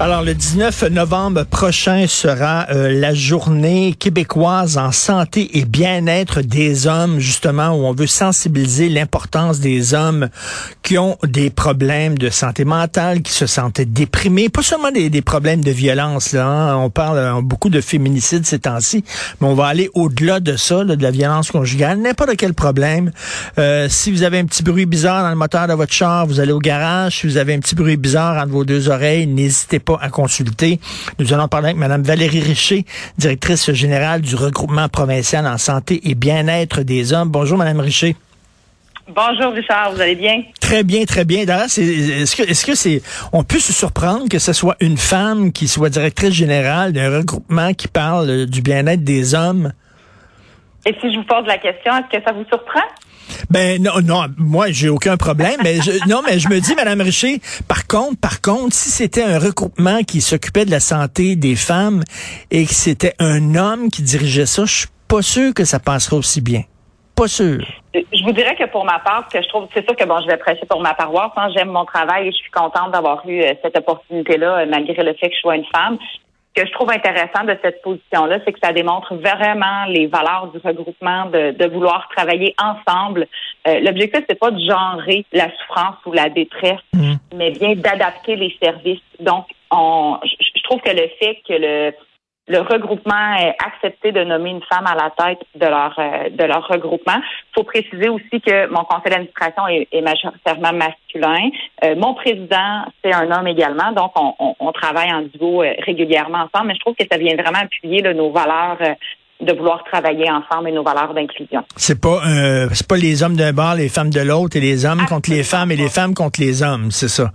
Alors, le 19 novembre prochain sera euh, la journée québécoise en santé et bien-être des hommes, justement, où on veut sensibiliser l'importance des hommes qui ont des problèmes de santé mentale, qui se sentent déprimés, pas seulement des, des problèmes de violence, là, hein. on parle euh, beaucoup de féminicide ces temps-ci, mais on va aller au-delà de ça, là, de la violence conjugale, n'importe quel problème. Euh, si vous avez un petit bruit bizarre dans le moteur de votre char, vous allez au garage. Si vous avez un petit bruit bizarre entre vos deux oreilles, n'hésitez pas à consulter. Nous allons parler avec Mme Valérie Richer, directrice générale du regroupement provincial en santé et bien-être des hommes. Bonjour, Mme Richer. Bonjour Richard, vous allez bien? Très bien, très bien. D'ailleurs, est-ce que est-ce que c'est on peut se surprendre que ce soit une femme qui soit directrice générale d'un regroupement qui parle du bien-être des hommes? Et si je vous pose la question, est-ce que ça vous surprend? Ben non, non, moi j'ai aucun problème. mais je, non, mais je me dis, Madame Richer, par contre, par contre, si c'était un regroupement qui s'occupait de la santé des femmes et que c'était un homme qui dirigeait ça, je suis pas sûr que ça passerait aussi bien. Pas sûr. Je vous dirais que pour ma part, que je trouve, c'est sûr que bon, je vais prêcher pour ma paroisse. Hein, J'aime mon travail et je suis contente d'avoir eu euh, cette opportunité-là, euh, malgré le fait que je sois une femme que je trouve intéressant de cette position-là, c'est que ça démontre vraiment les valeurs du regroupement, de, vouloir travailler ensemble. Euh, L'objectif, c'est pas de genrer la souffrance ou la détresse, mmh. mais bien d'adapter les services. Donc, on, je trouve que le fait que le le regroupement accepté de nommer une femme à la tête de leur euh, de leur regroupement. Il faut préciser aussi que mon conseil d'administration est, majoritairement masculin. Euh, mon président, c'est un homme également, donc on, on, travaille en duo euh, régulièrement ensemble. Mais je trouve que ça vient vraiment appuyer nos valeurs de vouloir travailler ensemble et nos valeurs d'inclusion. C'est pas c'est pas les hommes d'un bord, les femmes de l'autre et les hommes contre les femmes et les femmes contre les hommes, c'est ça.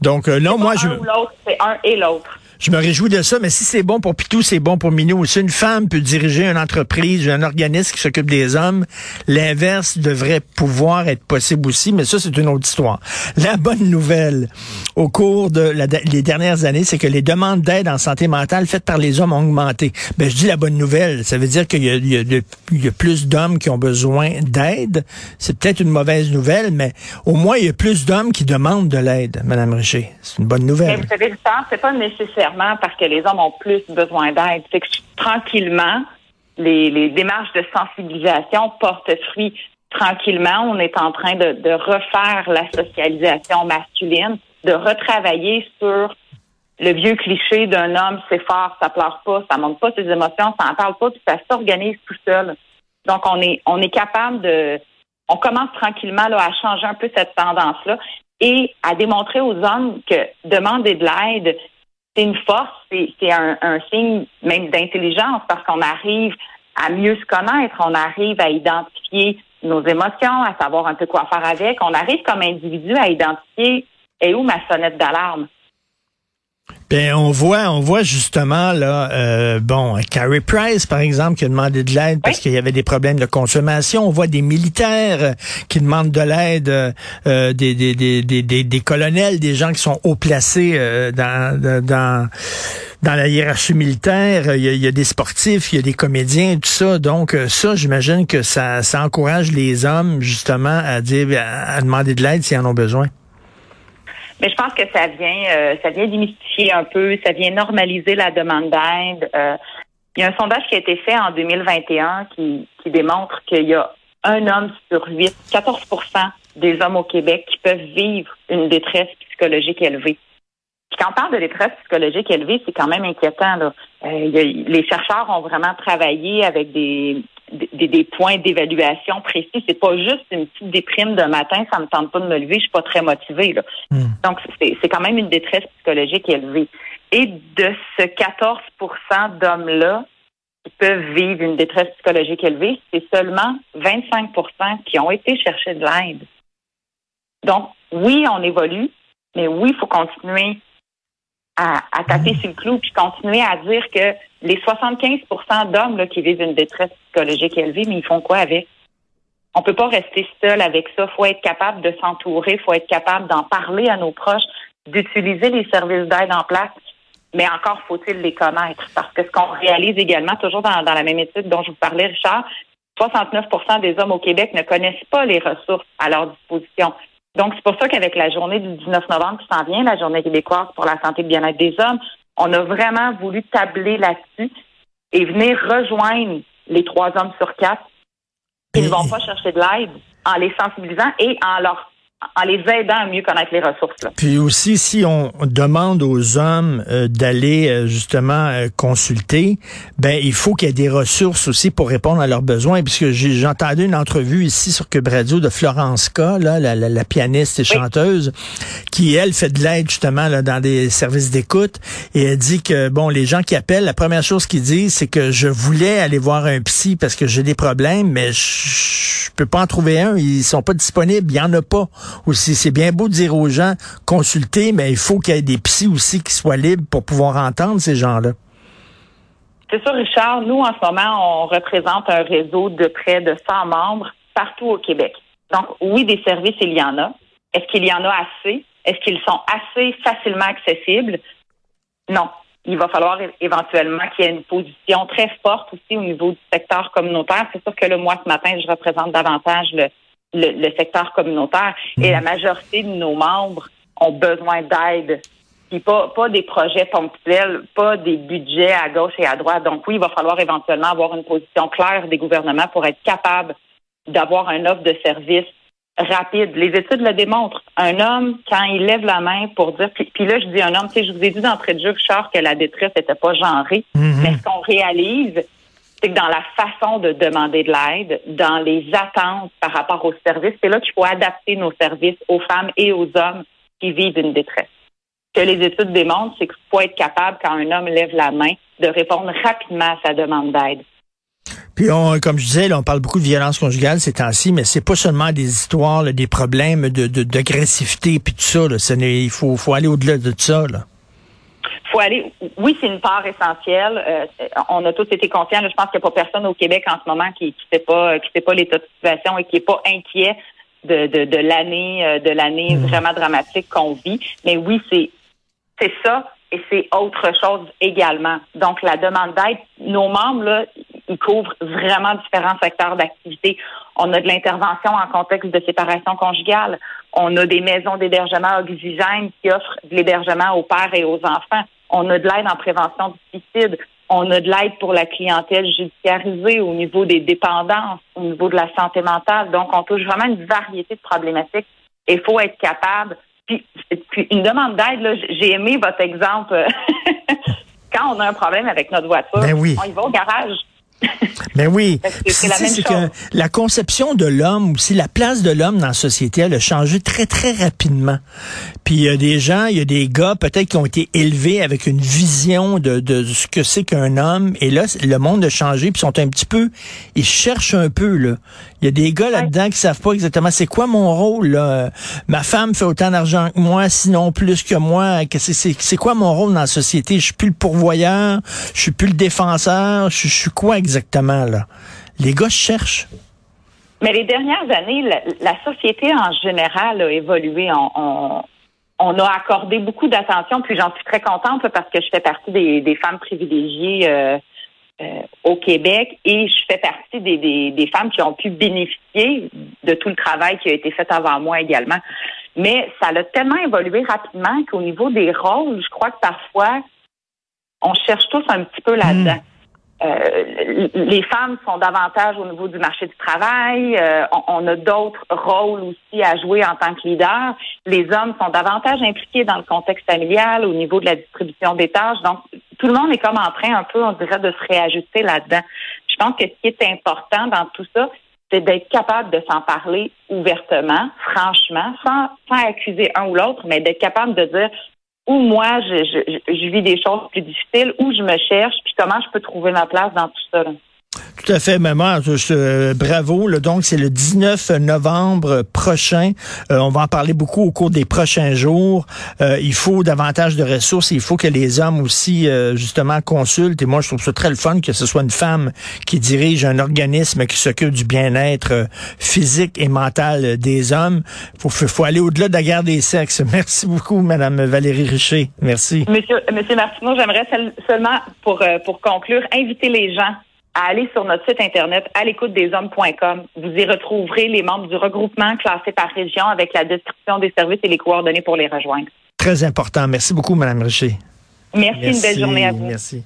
Donc non, moi je. l'autre, c'est un et l'autre. Je me réjouis de ça, mais si c'est bon pour Pitou, c'est bon pour Minou. Si une femme peut diriger une entreprise, un organisme qui s'occupe des hommes, l'inverse devrait pouvoir être possible aussi, mais ça, c'est une autre histoire. La bonne nouvelle au cours de les dernières années, c'est que les demandes d'aide en santé mentale faites par les hommes ont augmenté. Ben, je dis la bonne nouvelle, ça veut dire qu'il y, a plus d'hommes qui ont besoin d'aide. C'est peut-être une mauvaise nouvelle, mais au moins, il y a plus d'hommes qui demandent de l'aide, Madame Richer. C'est une bonne nouvelle. Mais vous savez, c'est pas nécessaire parce que les hommes ont plus besoin d'aide. C'est que tranquillement, les, démarches de sensibilisation portent fruit. Tranquillement, on est en train de, refaire la socialisation masculine, de retravailler sur le vieux cliché d'un homme, c'est fort, ça pleure pas, ça montre pas ses émotions, ça en parle pas, puis ça s'organise tout seul. Donc, on est, on est capable de, on commence tranquillement à changer un peu cette tendance-là et à démontrer aux hommes que demander de l'aide, c'est une force, c'est un, un, signe même d'intelligence parce qu'on arrive à mieux se connaître, on arrive à identifier nos émotions, à savoir un peu quoi faire avec. On arrive comme individu à identifier et où ma sonnette d'alarme? Ben, on voit, on voit justement là, euh, bon, Carrie Price par exemple qui a demandé de l'aide parce qu'il y avait des problèmes de consommation. On voit des militaires euh, qui demandent de l'aide, euh, des, des, des, des, des colonels, des gens qui sont haut placés dans, dans dans la hiérarchie militaire. Il y, a, il y, a, des sportifs, il y a des comédiens, tout ça. Donc ça, j'imagine que ça, ça encourage les hommes justement à dire, à demander de l'aide s'ils en ont besoin. Mais je pense que ça vient, euh, ça vient démystifier un peu, ça vient normaliser la demande d'aide. Euh, il y a un sondage qui a été fait en 2021 qui, qui démontre qu'il y a un homme sur huit, 14% des hommes au Québec qui peuvent vivre une détresse psychologique élevée. Puis quand on parle de détresse psychologique élevée, c'est quand même inquiétant. Là. Euh, les chercheurs ont vraiment travaillé avec des, des, des points d'évaluation précis. C'est pas juste une petite déprime de matin, ça me tente pas de me lever, je suis pas très motivée. Là. Hmm. Donc, c'est quand même une détresse psychologique élevée. Et de ce 14% d'hommes-là qui peuvent vivre une détresse psychologique élevée, c'est seulement 25% qui ont été chercher de l'aide. Donc, oui, on évolue, mais oui, il faut continuer à, à taper sur le clou puis continuer à dire que les 75% d'hommes qui vivent une détresse psychologique élevée, mais ils font quoi avec? On peut pas rester seul avec ça. faut être capable de s'entourer, faut être capable d'en parler à nos proches, d'utiliser les services d'aide en place. mais encore faut-il les connaître. Parce que ce qu'on réalise également, toujours dans, dans la même étude dont je vous parlais, Richard, 69% des hommes au Québec ne connaissent pas les ressources à leur disposition. Donc, c'est pour ça qu'avec la journée du 19 novembre qui s'en vient, la journée québécoise pour la santé et le bien-être des hommes, on a vraiment voulu tabler là-dessus et venir rejoindre les trois hommes sur quatre qui ne vont pas chercher de l'aide en les sensibilisant et en leur en les aidant à mieux connaître les ressources. Puis aussi, si on demande aux hommes euh, d'aller euh, justement euh, consulter, ben il faut qu'il y ait des ressources aussi pour répondre à leurs besoins. Puisque j'ai entendu une entrevue ici sur Cube Radio de Florence K, là, la, la, pianiste et chanteuse, qui elle fait de l'aide justement là, dans des services d'écoute. Et elle dit que bon, les gens qui appellent, la première chose qu'ils disent, c'est que je voulais aller voir un psy parce que j'ai des problèmes, mais je, je peux pas en trouver un, ils sont pas disponibles, il y en a pas aussi. C'est bien beau de dire aux gens, consulter, mais il faut qu'il y ait des psys aussi qui soient libres pour pouvoir entendre ces gens-là. C'est ça, Richard. Nous, en ce moment, on représente un réseau de près de 100 membres partout au Québec. Donc, oui, des services, il y en a. Est-ce qu'il y en a assez? Est-ce qu'ils sont assez facilement accessibles? Non. Il va falloir éventuellement qu'il y ait une position très forte aussi au niveau du secteur communautaire. C'est sûr que le moi, ce matin, je représente davantage le, le, secteur communautaire et la mhm. majorité de nos membres ont besoin d'aide. Puis pas, pas des projets ponctuels, pas des budgets à gauche et à droite. Donc oui, il va falloir éventuellement avoir une position claire des gouvernements pour être capable d'avoir un offre de service rapide. Les études le démontrent. Un homme, quand il lève la main pour dire, puis, là je dis un homme, tu sais, je vous ai dit d'entrée de jeu, Richard, que la détresse n'était pas genrée, mhm. mais ce qu'on réalise, c'est que dans la façon de demander de l'aide, dans les attentes par rapport aux services, c'est là qu'il faut adapter nos services aux femmes et aux hommes qui vivent une détresse. Ce que les études démontrent, c'est qu'il faut être capable, quand un homme lève la main, de répondre rapidement à sa demande d'aide. Puis, on, comme je disais, on parle beaucoup de violence conjugale ces temps-ci, mais c'est pas seulement des histoires, des problèmes de, d'agressivité puis tout ça. il faut, aller au-delà de ça. Là faut aller. Oui, c'est une part essentielle. Euh, on a tous été conscients. je pense qu'il n'y a pas personne au Québec en ce moment qui ne sait pas qui sait pas l'état de situation et qui n'est pas inquiet de, de, l'année euh, de l'année mmh. vraiment dramatique qu'on vit. Mais oui, c'est c'est ça et c'est autre chose également. Donc la demande d'aide, nos membres là, ils couvrent vraiment différents secteurs d'activité. On a de l'intervention en contexte de séparation conjugale. On a des maisons d'hébergement oxygène qui offrent de l'hébergement aux pères et aux enfants. On a de l'aide en prévention du suicide. On a de l'aide pour la clientèle judiciarisée au niveau des dépendances, au niveau de la santé mentale. Donc, on touche vraiment une variété de problématiques. Il faut être capable. Puis, une demande d'aide, j'ai aimé votre exemple. Quand on a un problème avec notre voiture, ben on y va au garage. Mais ben oui. C'est que la conception de l'homme aussi, la place de l'homme dans la société, elle a changé très, très rapidement. Puis il y a des gens, il y a des gars peut-être qui ont été élevés avec une vision de, de ce que c'est qu'un homme. Et là, le monde a changé, puis sont un petit peu, ils cherchent un peu, là. Il y a des gars là-dedans qui savent pas exactement c'est quoi mon rôle, là. Ma femme fait autant d'argent que moi, sinon plus que moi. C'est quoi mon rôle dans la société? Je suis plus le pourvoyeur, je suis plus le défenseur, je, je suis quoi exactement, là? Les gars cherchent. Mais les dernières années, la, société en général a évolué. On, on, a accordé beaucoup d'attention, puis j'en suis très contente parce que je fais partie des, femmes privilégiées euh, euh, au Québec et je fais partie des, des, femmes qui ont pu bénéficier de tout le travail qui a été fait avant moi également. Mais ça a tellement évolué rapidement qu'au niveau des rôles, je crois que parfois, on cherche tous un petit peu là-dedans. Hmm. Euh, les femmes sont davantage au niveau du marché du travail. Euh, on, a d'autres rôles aussi à jouer en tant que leader. Les hommes sont davantage impliqués dans le contexte familial, au niveau de la distribution des tâches. Donc, tout le monde est comme en train un peu, on dirait, de se réajuster là-dedans. Je pense que ce qui est important dans tout ça, c'est d'être capable de s'en parler ouvertement, franchement, sans, sans accuser un ou l'autre, mais d'être capable de dire où moi, je, je, je, vis des choses plus difficiles, où je me cherche, puis comment je peux trouver ma place dans tout ça. Tout à fait, maman. bravo. donc, c'est le 19 novembre prochain. Euh, on va en parler beaucoup au cours des prochains jours. Euh, il faut davantage de ressources. Il faut que les hommes aussi, euh, justement, consultent. Et moi, je trouve ça très le fun que ce soit une femme qui dirige un organisme qui s'occupe du bien-être physique et mental des hommes. Il faut, faut, aller au-delà de la guerre des sexes. Merci beaucoup, Madame Valérie Richer. Merci. Monsieur, Monsieur Martineau, j'aimerais seulement, pour, pour conclure, inviter les gens à aller sur notre site internet à l'écoute des hommes.com. Vous y retrouverez les membres du regroupement classés par région avec la description des services et les coordonnées pour les rejoindre. Très important. Merci beaucoup, Mme Richer. Merci, Merci, une belle journée à vous. Merci.